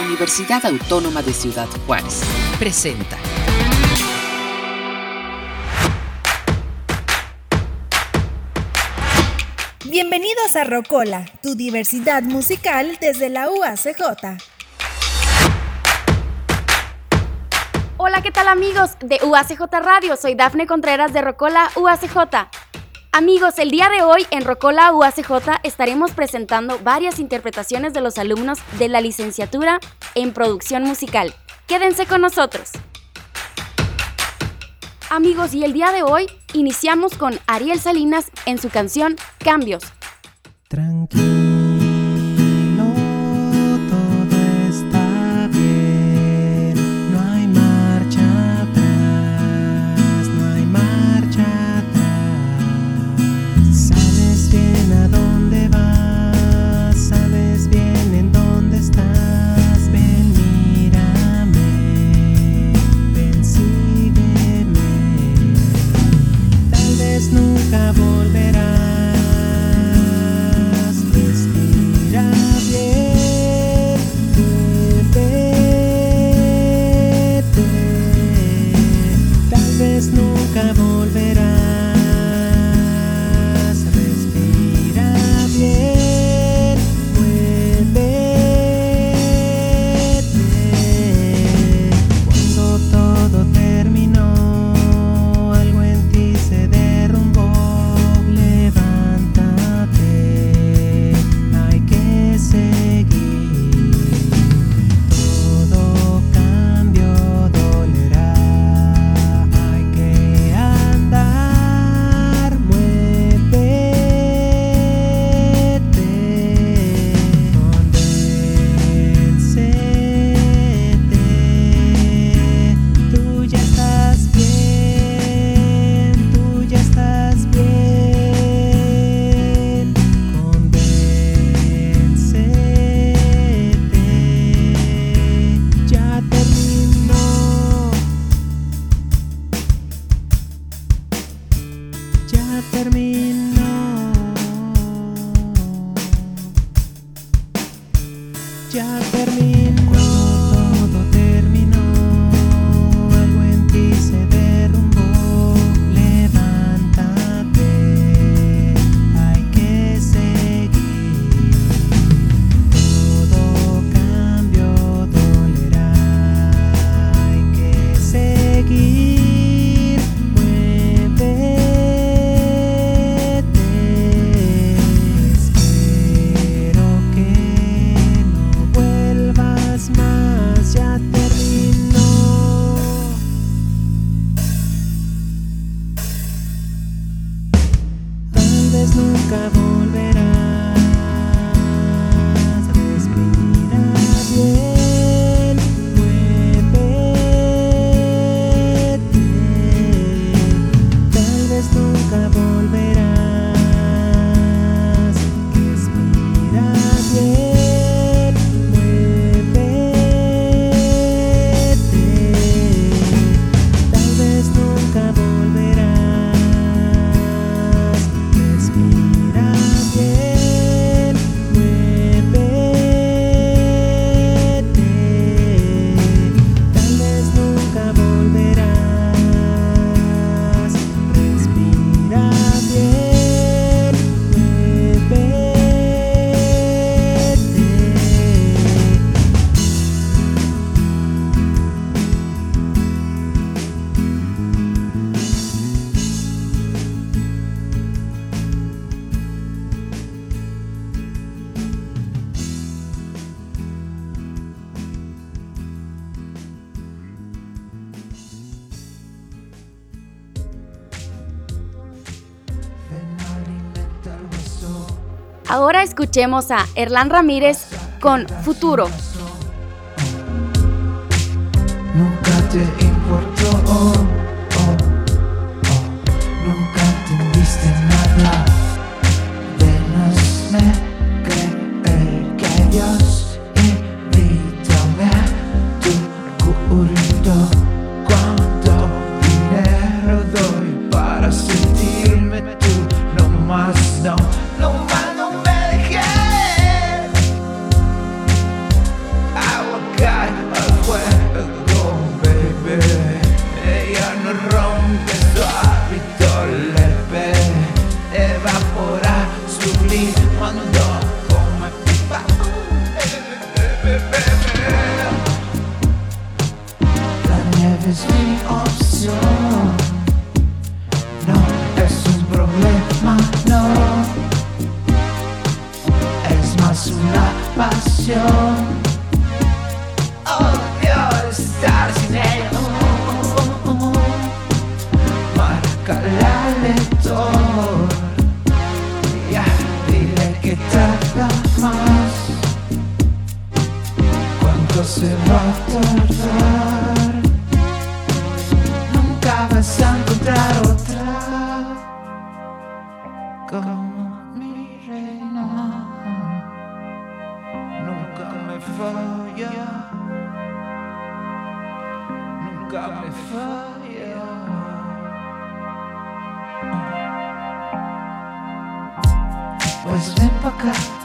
Universidad Autónoma de Ciudad Juárez. Presenta. Bienvenidos a Rocola, tu diversidad musical desde la UACJ. Hola, ¿qué tal amigos de UACJ Radio? Soy Dafne Contreras de Rocola UACJ. Amigos, el día de hoy en Rocola UACJ estaremos presentando varias interpretaciones de los alumnos de la licenciatura en producción musical. Quédense con nosotros. Amigos, y el día de hoy iniciamos con Ariel Salinas en su canción Cambios. Tranquilo. Escuchemos a Erlán Ramírez con Futuro. nunca me falla. Pues ven para acá.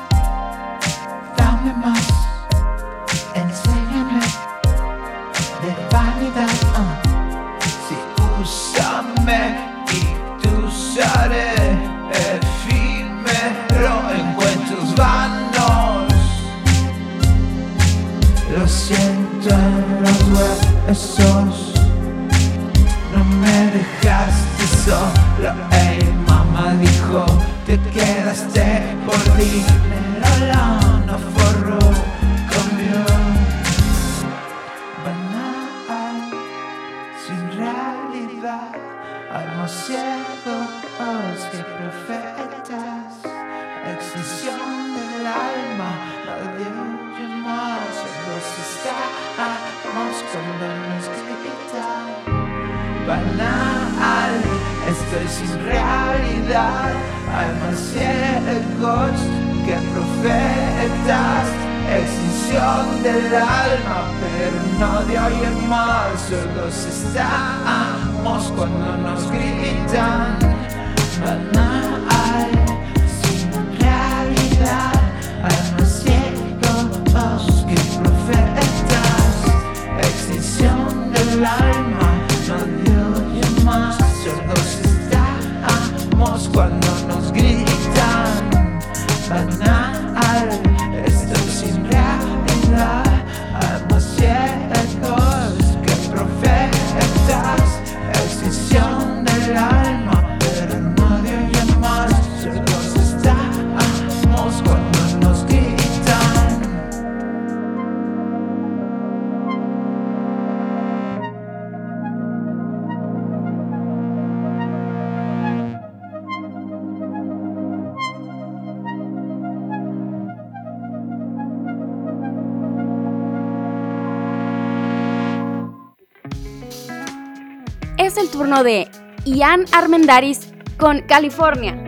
de Ian Armendaris con California.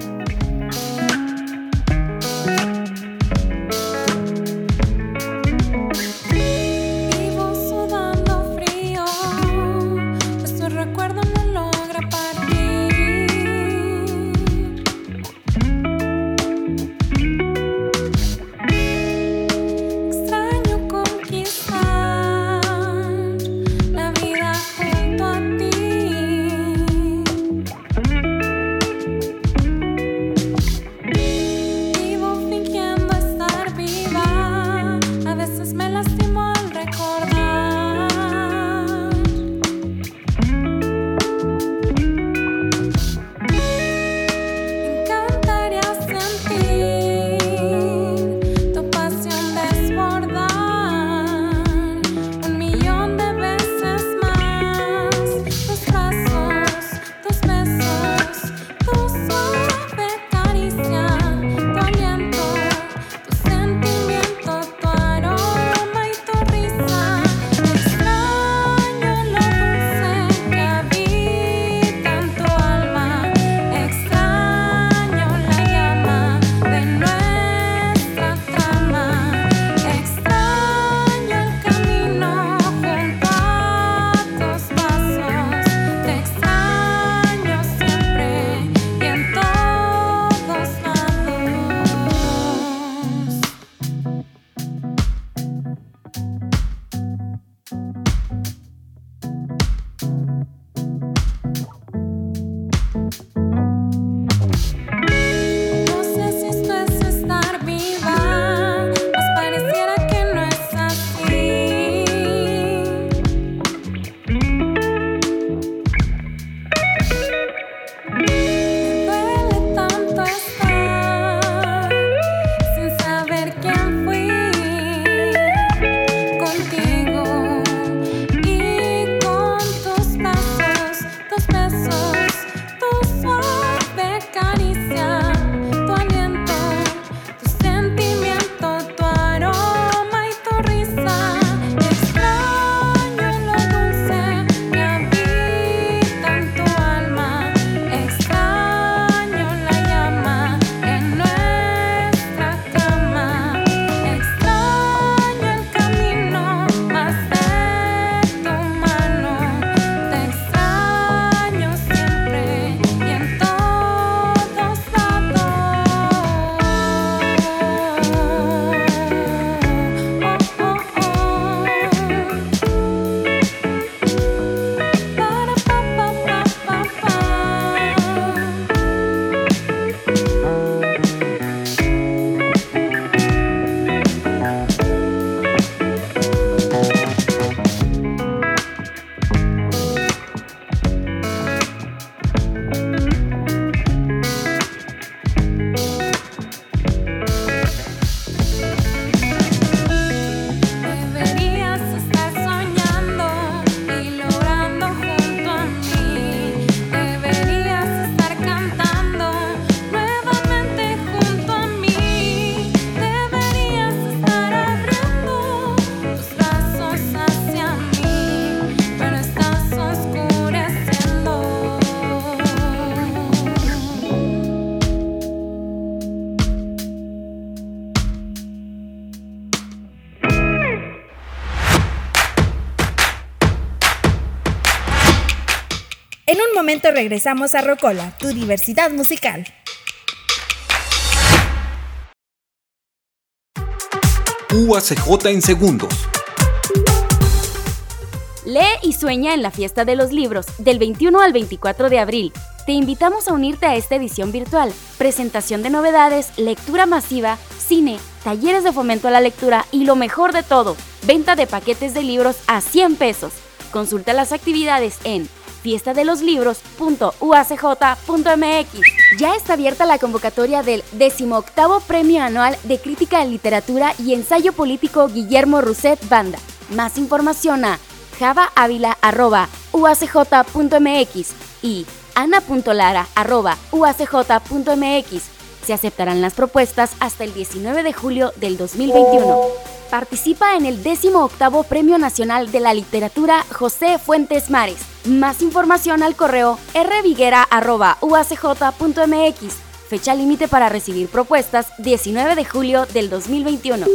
Momento regresamos a Rocola, tu diversidad musical. UACJ en segundos. Lee y sueña en la fiesta de los libros del 21 al 24 de abril. Te invitamos a unirte a esta edición virtual, presentación de novedades, lectura masiva, cine, talleres de fomento a la lectura y lo mejor de todo, venta de paquetes de libros a 100 pesos. Consulta las actividades en fiestadeloslibros.uacj.mx. Ya está abierta la convocatoria del 18 Premio Anual de Crítica de Literatura y Ensayo Político Guillermo Rousset Banda. Más información a javaavila.uacj.mx y ana.lara.uacj.mx. Se aceptarán las propuestas hasta el 19 de julio del 2021. Participa en el 18 Premio Nacional de la Literatura José Fuentes Mares. Más información al correo rviguera.uacj.mx. Fecha límite para recibir propuestas 19 de julio del 2021.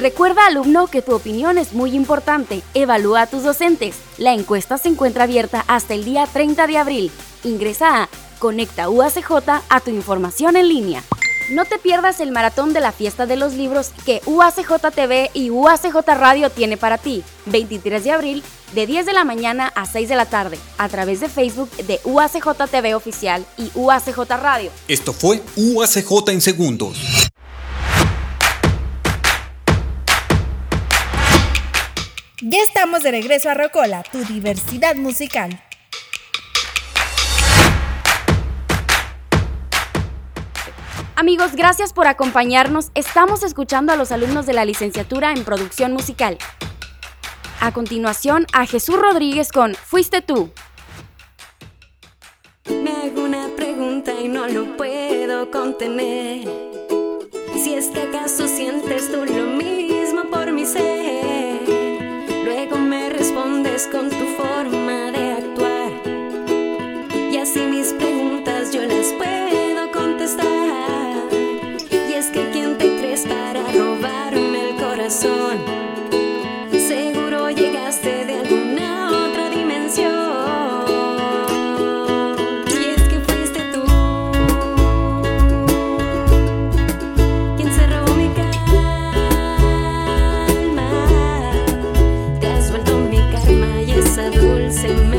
Recuerda, alumno, que tu opinión es muy importante. Evalúa a tus docentes. La encuesta se encuentra abierta hasta el día 30 de abril. Ingresa a Conecta UACJ a tu información en línea. No te pierdas el maratón de la fiesta de los libros que UACJ TV y UACJ Radio tiene para ti. 23 de abril, de 10 de la mañana a 6 de la tarde, a través de Facebook de UACJ TV Oficial y UACJ Radio. Esto fue UACJ en segundos. Ya estamos de regreso a Rocola, tu diversidad musical. Amigos, gracias por acompañarnos. Estamos escuchando a los alumnos de la licenciatura en producción musical. A continuación, a Jesús Rodríguez con Fuiste tú. Me hago una pregunta y no lo puedo contener. Si es que acaso sientes tú lo mismo por mi ser. Luego me respondes con tu forma sem medo.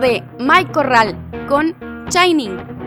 De Mike Corral con Shining.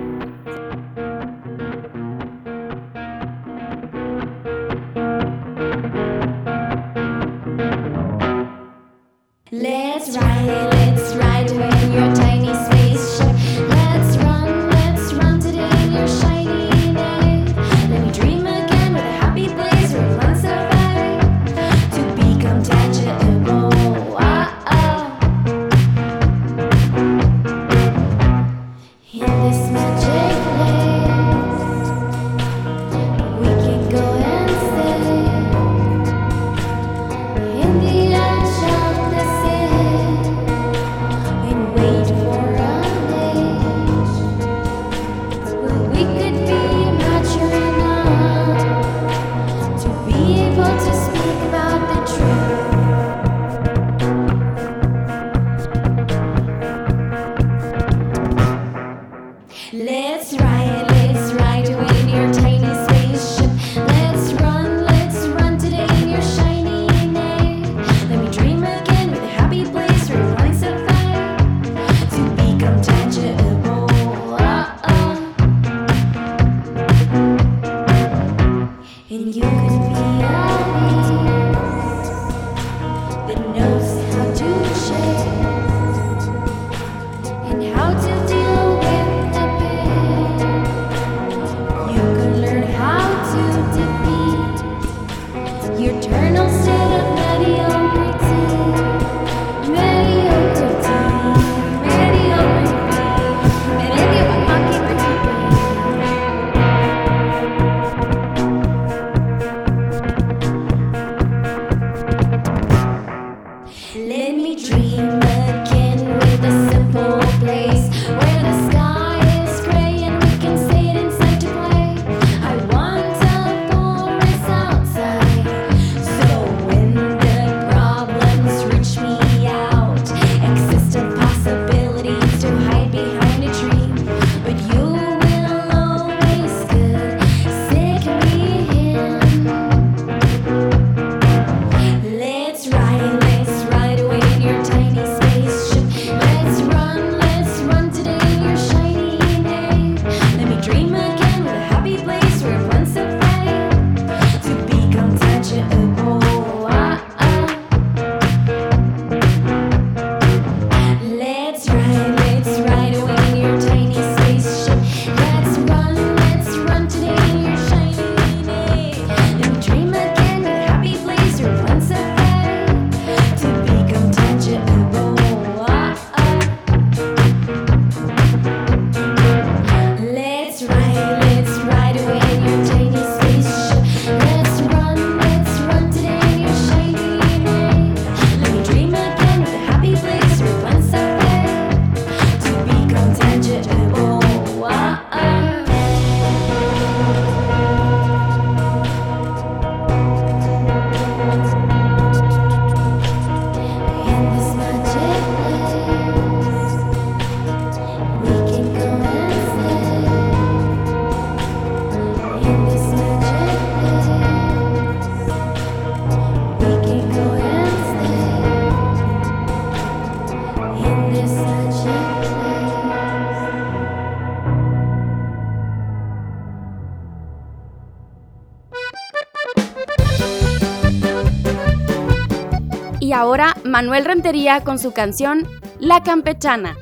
Manuel Rentería con su canción La Campechana.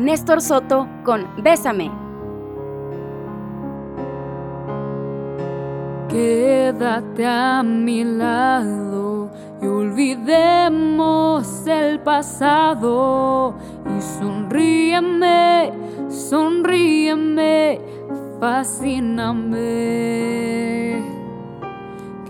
Néstor Soto con Bésame. Quédate a mi lado y olvidemos el pasado y sonríeme, sonríeme, fascíname.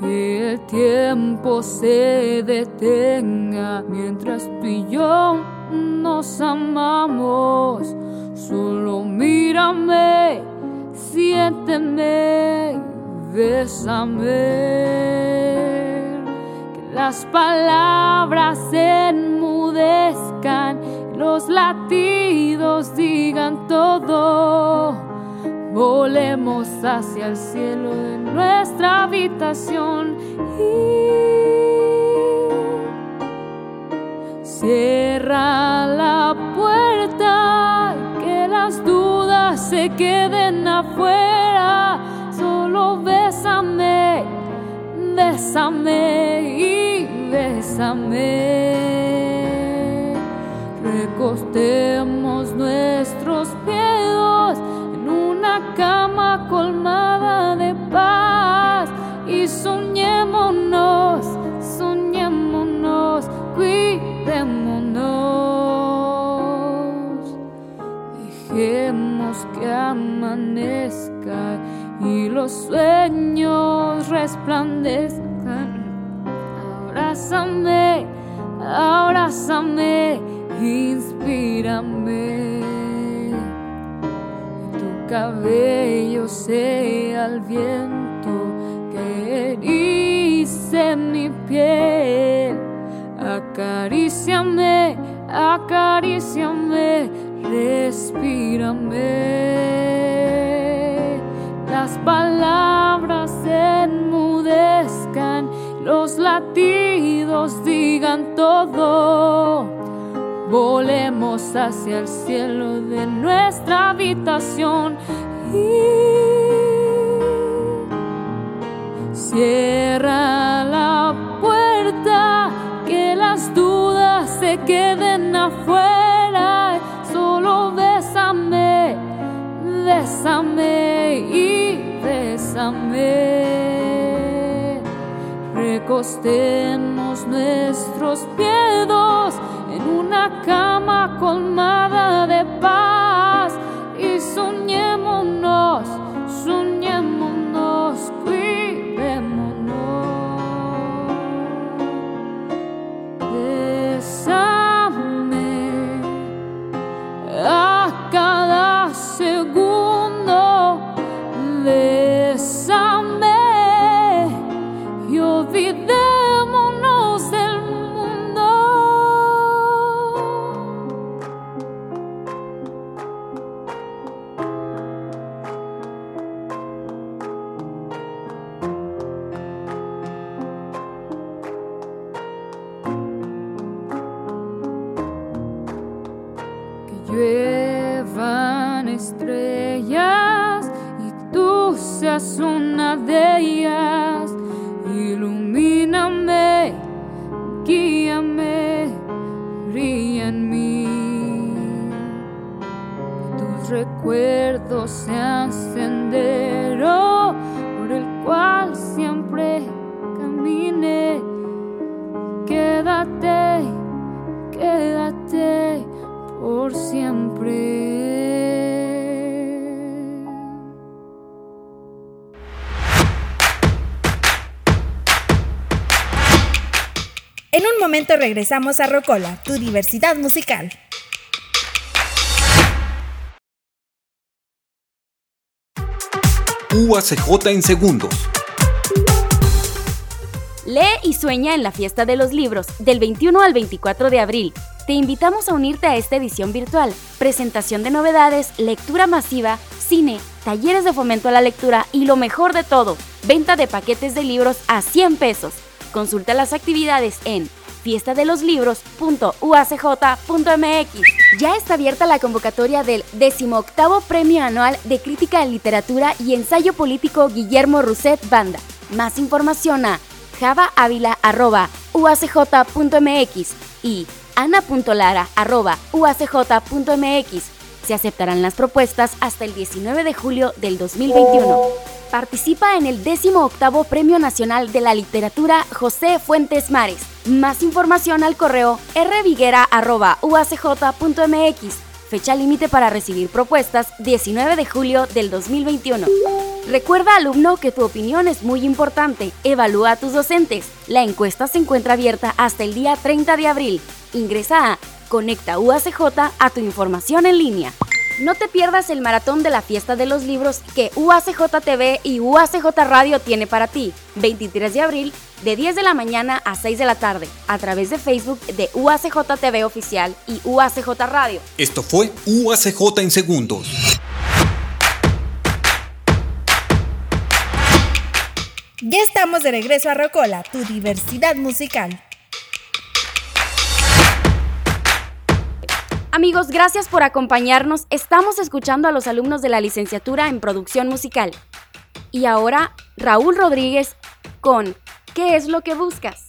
Que el tiempo se detenga mientras tú y yo nos amamos. Solo mírame, siénteme, bésame. Que las palabras enmudezcan, los latidos digan todo. Volemos hacia el cielo de nuestra habitación y cierra la puerta, que las dudas se queden afuera. Solo bésame, bésame y bésame. Recostemos y los sueños resplandezcan. Abrázame, abrázame, inspírame tu cabello sea el viento que erice mi piel. Acaríciame, acaríciame, respírame. Los latidos digan todo. Volemos hacia el cielo de nuestra habitación y cierra la puerta, que las dudas se queden afuera. Recostemos nuestros miedos en una cama colmada En un momento regresamos a Rocola, tu diversidad musical. UACJ en segundos. Lee y sueña en la fiesta de los libros del 21 al 24 de abril. Te invitamos a unirte a esta edición virtual, presentación de novedades, lectura masiva, cine, talleres de fomento a la lectura y lo mejor de todo, venta de paquetes de libros a 100 pesos. Consulta las actividades en fiestadeloslibros.uacj.mx. Ya está abierta la convocatoria del 18 Premio Anual de Crítica en Literatura y Ensayo Político Guillermo Rousset Banda. Más información a javaavila.uacj.mx y ana.lara.uacj.mx. Se aceptarán las propuestas hasta el 19 de julio del 2021. Participa en el 18 Premio Nacional de la Literatura José Fuentes Mares. Más información al correo rviguera.uacj.mx. Fecha límite para recibir propuestas 19 de julio del 2021. Recuerda, alumno, que tu opinión es muy importante. Evalúa a tus docentes. La encuesta se encuentra abierta hasta el día 30 de abril. Ingresa a Conecta UACJ a tu información en línea. No te pierdas el maratón de la fiesta de los libros que UACJ TV y UACJ Radio tiene para ti. 23 de abril, de 10 de la mañana a 6 de la tarde, a través de Facebook de UACJ TV Oficial y UACJ Radio. Esto fue UACJ en segundos. Ya estamos de regreso a Rocola, tu diversidad musical. Amigos, gracias por acompañarnos. Estamos escuchando a los alumnos de la licenciatura en producción musical. Y ahora, Raúl Rodríguez con ¿Qué es lo que buscas?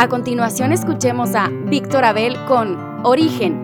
A continuación escuchemos a Víctor Abel con Origen.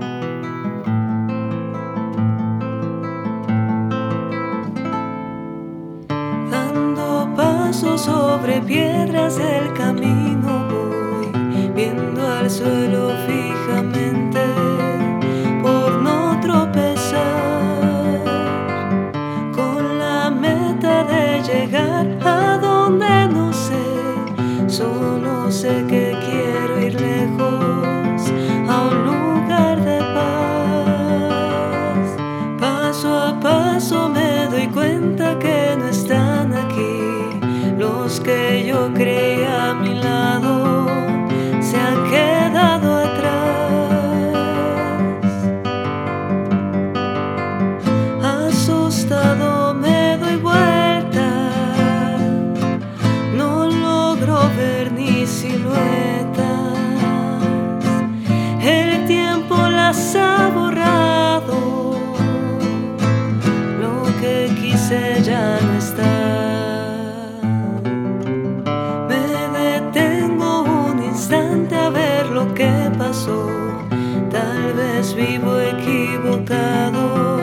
vivo equivocado,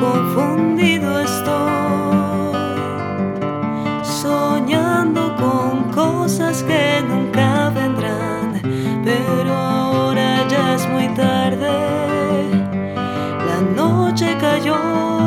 confundido estoy, soñando con cosas que nunca vendrán, pero ahora ya es muy tarde, la noche cayó.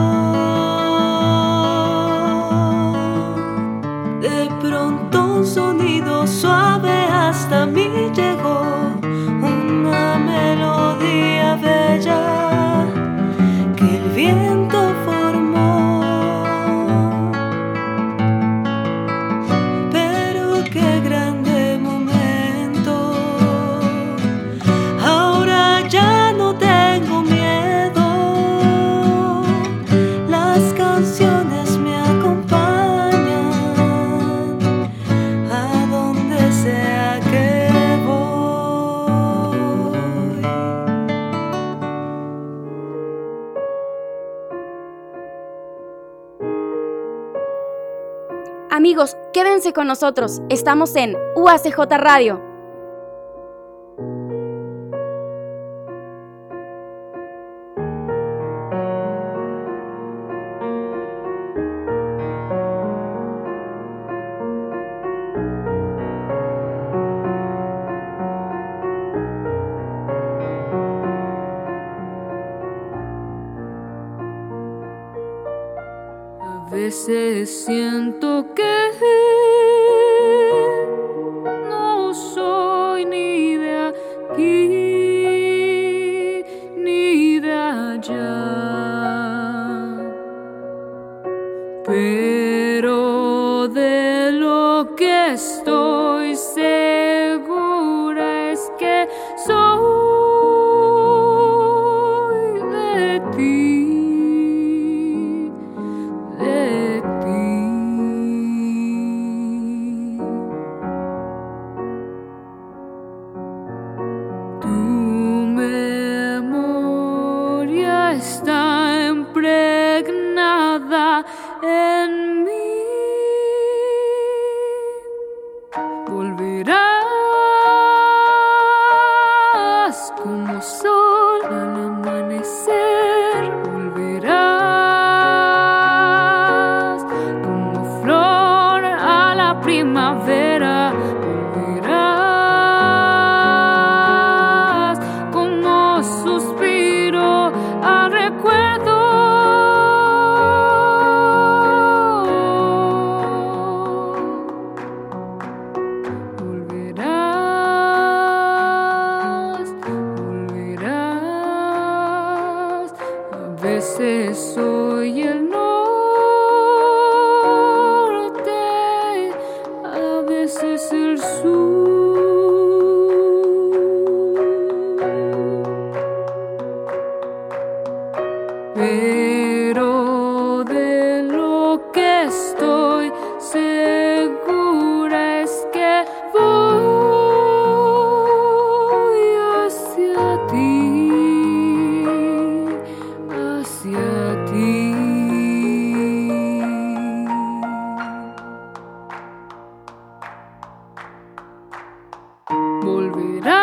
Amigos, quédense con nosotros. Estamos en UACJ Radio. Alvira.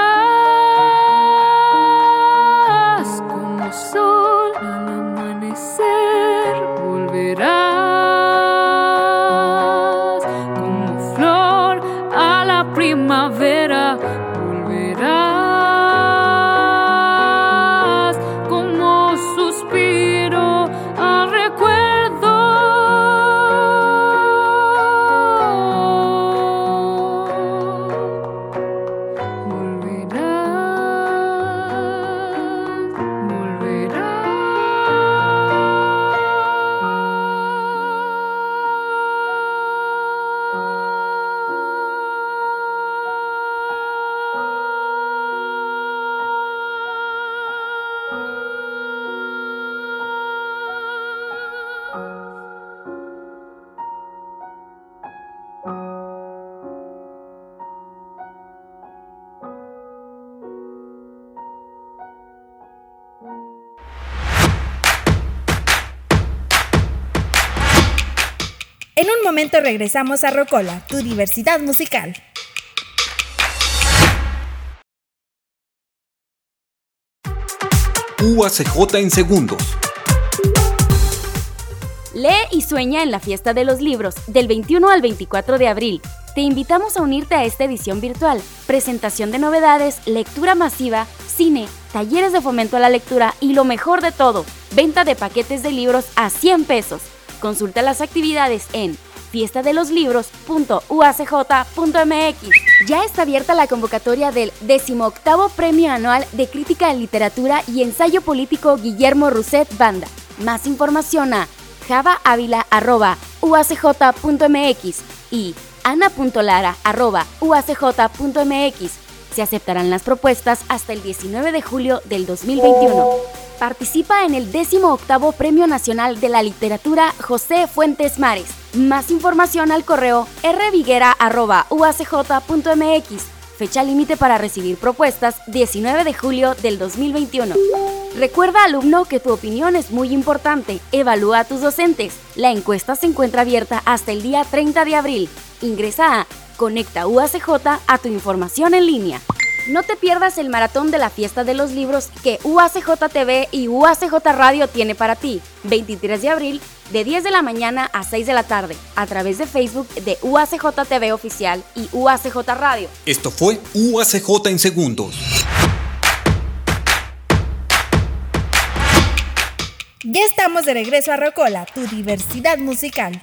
Regresamos a Rocola, tu diversidad musical. UACJ en segundos. Lee y sueña en la fiesta de los libros del 21 al 24 de abril. Te invitamos a unirte a esta edición virtual, presentación de novedades, lectura masiva, cine, talleres de fomento a la lectura y lo mejor de todo, venta de paquetes de libros a 100 pesos. Consulta las actividades en fiestadeloslibros.uacj.mx. Ya está abierta la convocatoria del 18 Premio Anual de Crítica de Literatura y Ensayo Político Guillermo Rousset Banda. Más información a javaavila.uacj.mx y ana.lara.uacj.mx. Se aceptarán las propuestas hasta el 19 de julio del 2021. Participa en el 18 Premio Nacional de la Literatura José Fuentes Mares. Más información al correo rviguera.uacj.mx. Fecha límite para recibir propuestas 19 de julio del 2021. Recuerda, alumno, que tu opinión es muy importante. Evalúa a tus docentes. La encuesta se encuentra abierta hasta el día 30 de abril. Ingresa a Conecta UACJ a tu información en línea. No te pierdas el maratón de la fiesta de los libros que UACJ TV y UACJ Radio tiene para ti. 23 de abril, de 10 de la mañana a 6 de la tarde, a través de Facebook de UACJ TV Oficial y UACJ Radio. Esto fue UACJ en segundos. Ya estamos de regreso a Rocola, tu diversidad musical.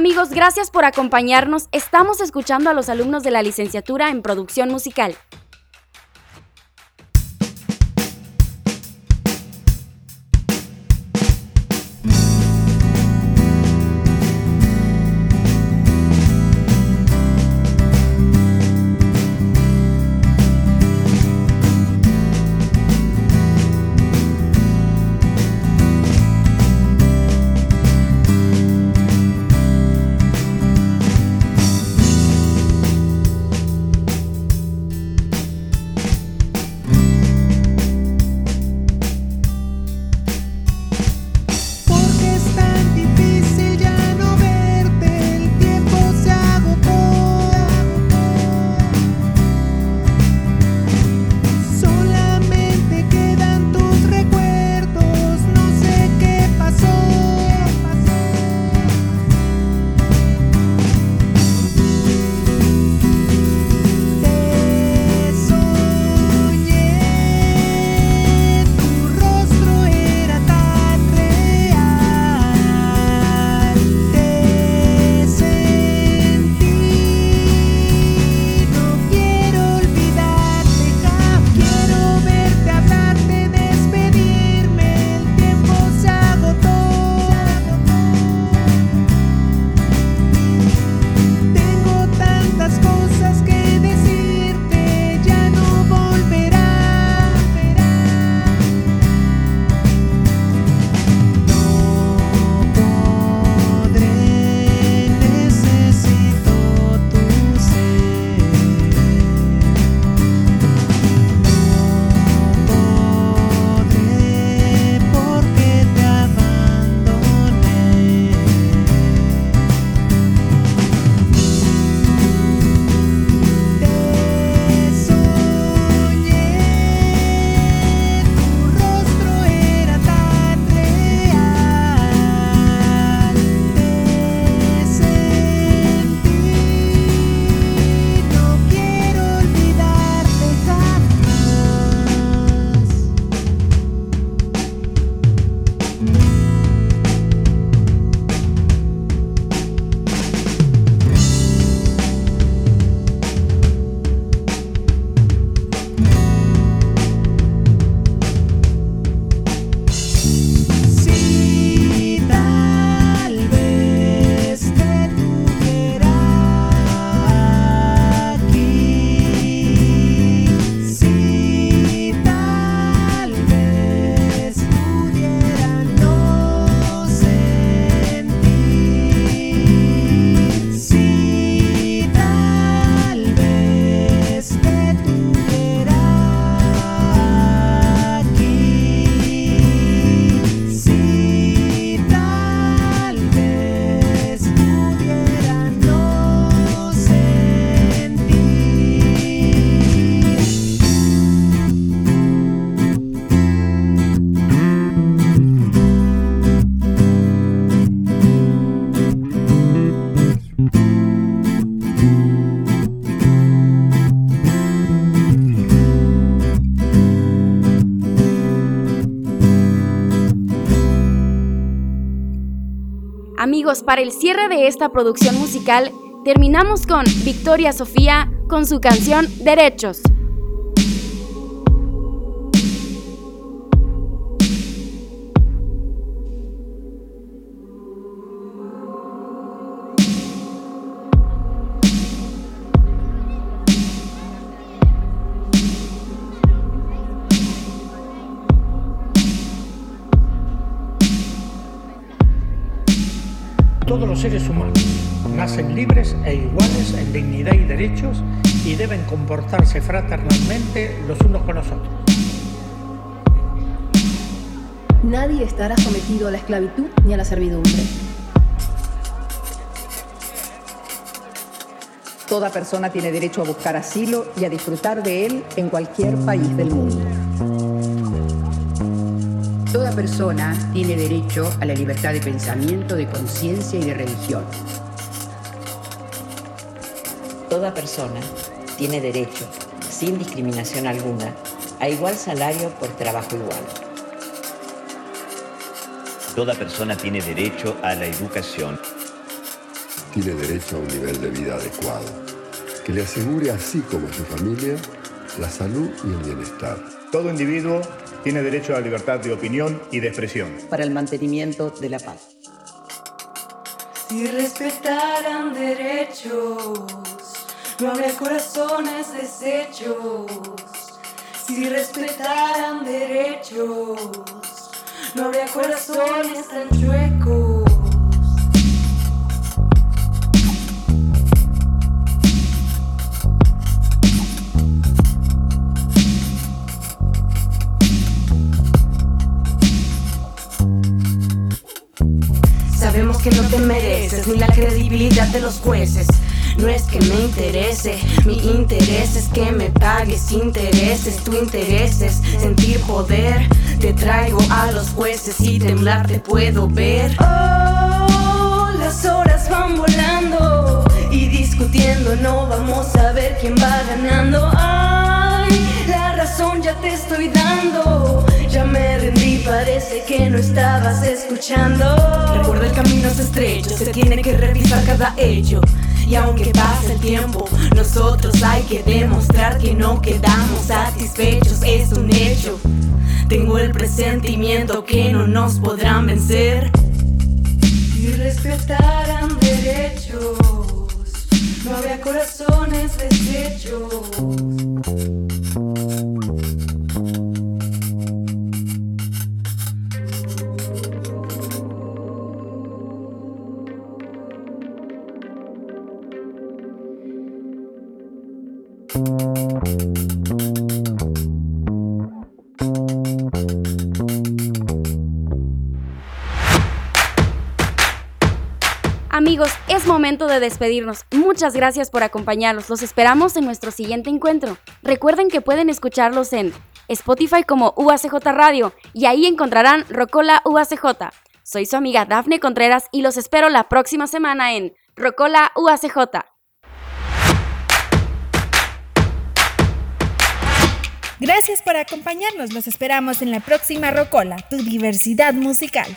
Amigos, gracias por acompañarnos. Estamos escuchando a los alumnos de la licenciatura en producción musical. Para el cierre de esta producción musical, terminamos con Victoria Sofía con su canción Derechos. Seres humanos nacen libres e iguales en dignidad y derechos y deben comportarse fraternalmente los unos con los otros. Nadie estará sometido a la esclavitud ni a la servidumbre. Toda persona tiene derecho a buscar asilo y a disfrutar de él en cualquier país del mundo. Toda persona tiene derecho a la libertad de pensamiento, de conciencia y de religión. Toda persona tiene derecho, sin discriminación alguna, a igual salario por trabajo igual. Toda persona tiene derecho a la educación. Tiene derecho a un nivel de vida adecuado, que le asegure, así como a su familia, la salud y el bienestar. Todo individuo tiene derecho a la libertad de opinión y de expresión. Para el mantenimiento de la paz. Si respetaran derechos, no habría corazones deshechos. Si respetaran derechos, no habría corazones tan chuecos. Que no te mereces ni la credibilidad de los jueces. No es que me interese, mi interés es que me pagues intereses, tu interés es sentir poder. Te traigo a los jueces y temblar te puedo ver. Oh, las horas van volando y discutiendo no vamos a ver quién va ganando. Parece que no estabas escuchando. Recuerda el camino es estrecho, se tiene que revisar cada hecho. Y aunque pase el tiempo, nosotros hay que demostrar que no quedamos satisfechos, es un hecho. Tengo el presentimiento que no nos podrán vencer. Si respetaran derechos, no habría corazones deshechos. Momento de despedirnos. Muchas gracias por acompañarnos. Los esperamos en nuestro siguiente encuentro. Recuerden que pueden escucharlos en Spotify como UACJ Radio y ahí encontrarán Rocola UACJ. Soy su amiga Dafne Contreras y los espero la próxima semana en Rocola UACJ. Gracias por acompañarnos. Los esperamos en la próxima Rocola, tu diversidad musical.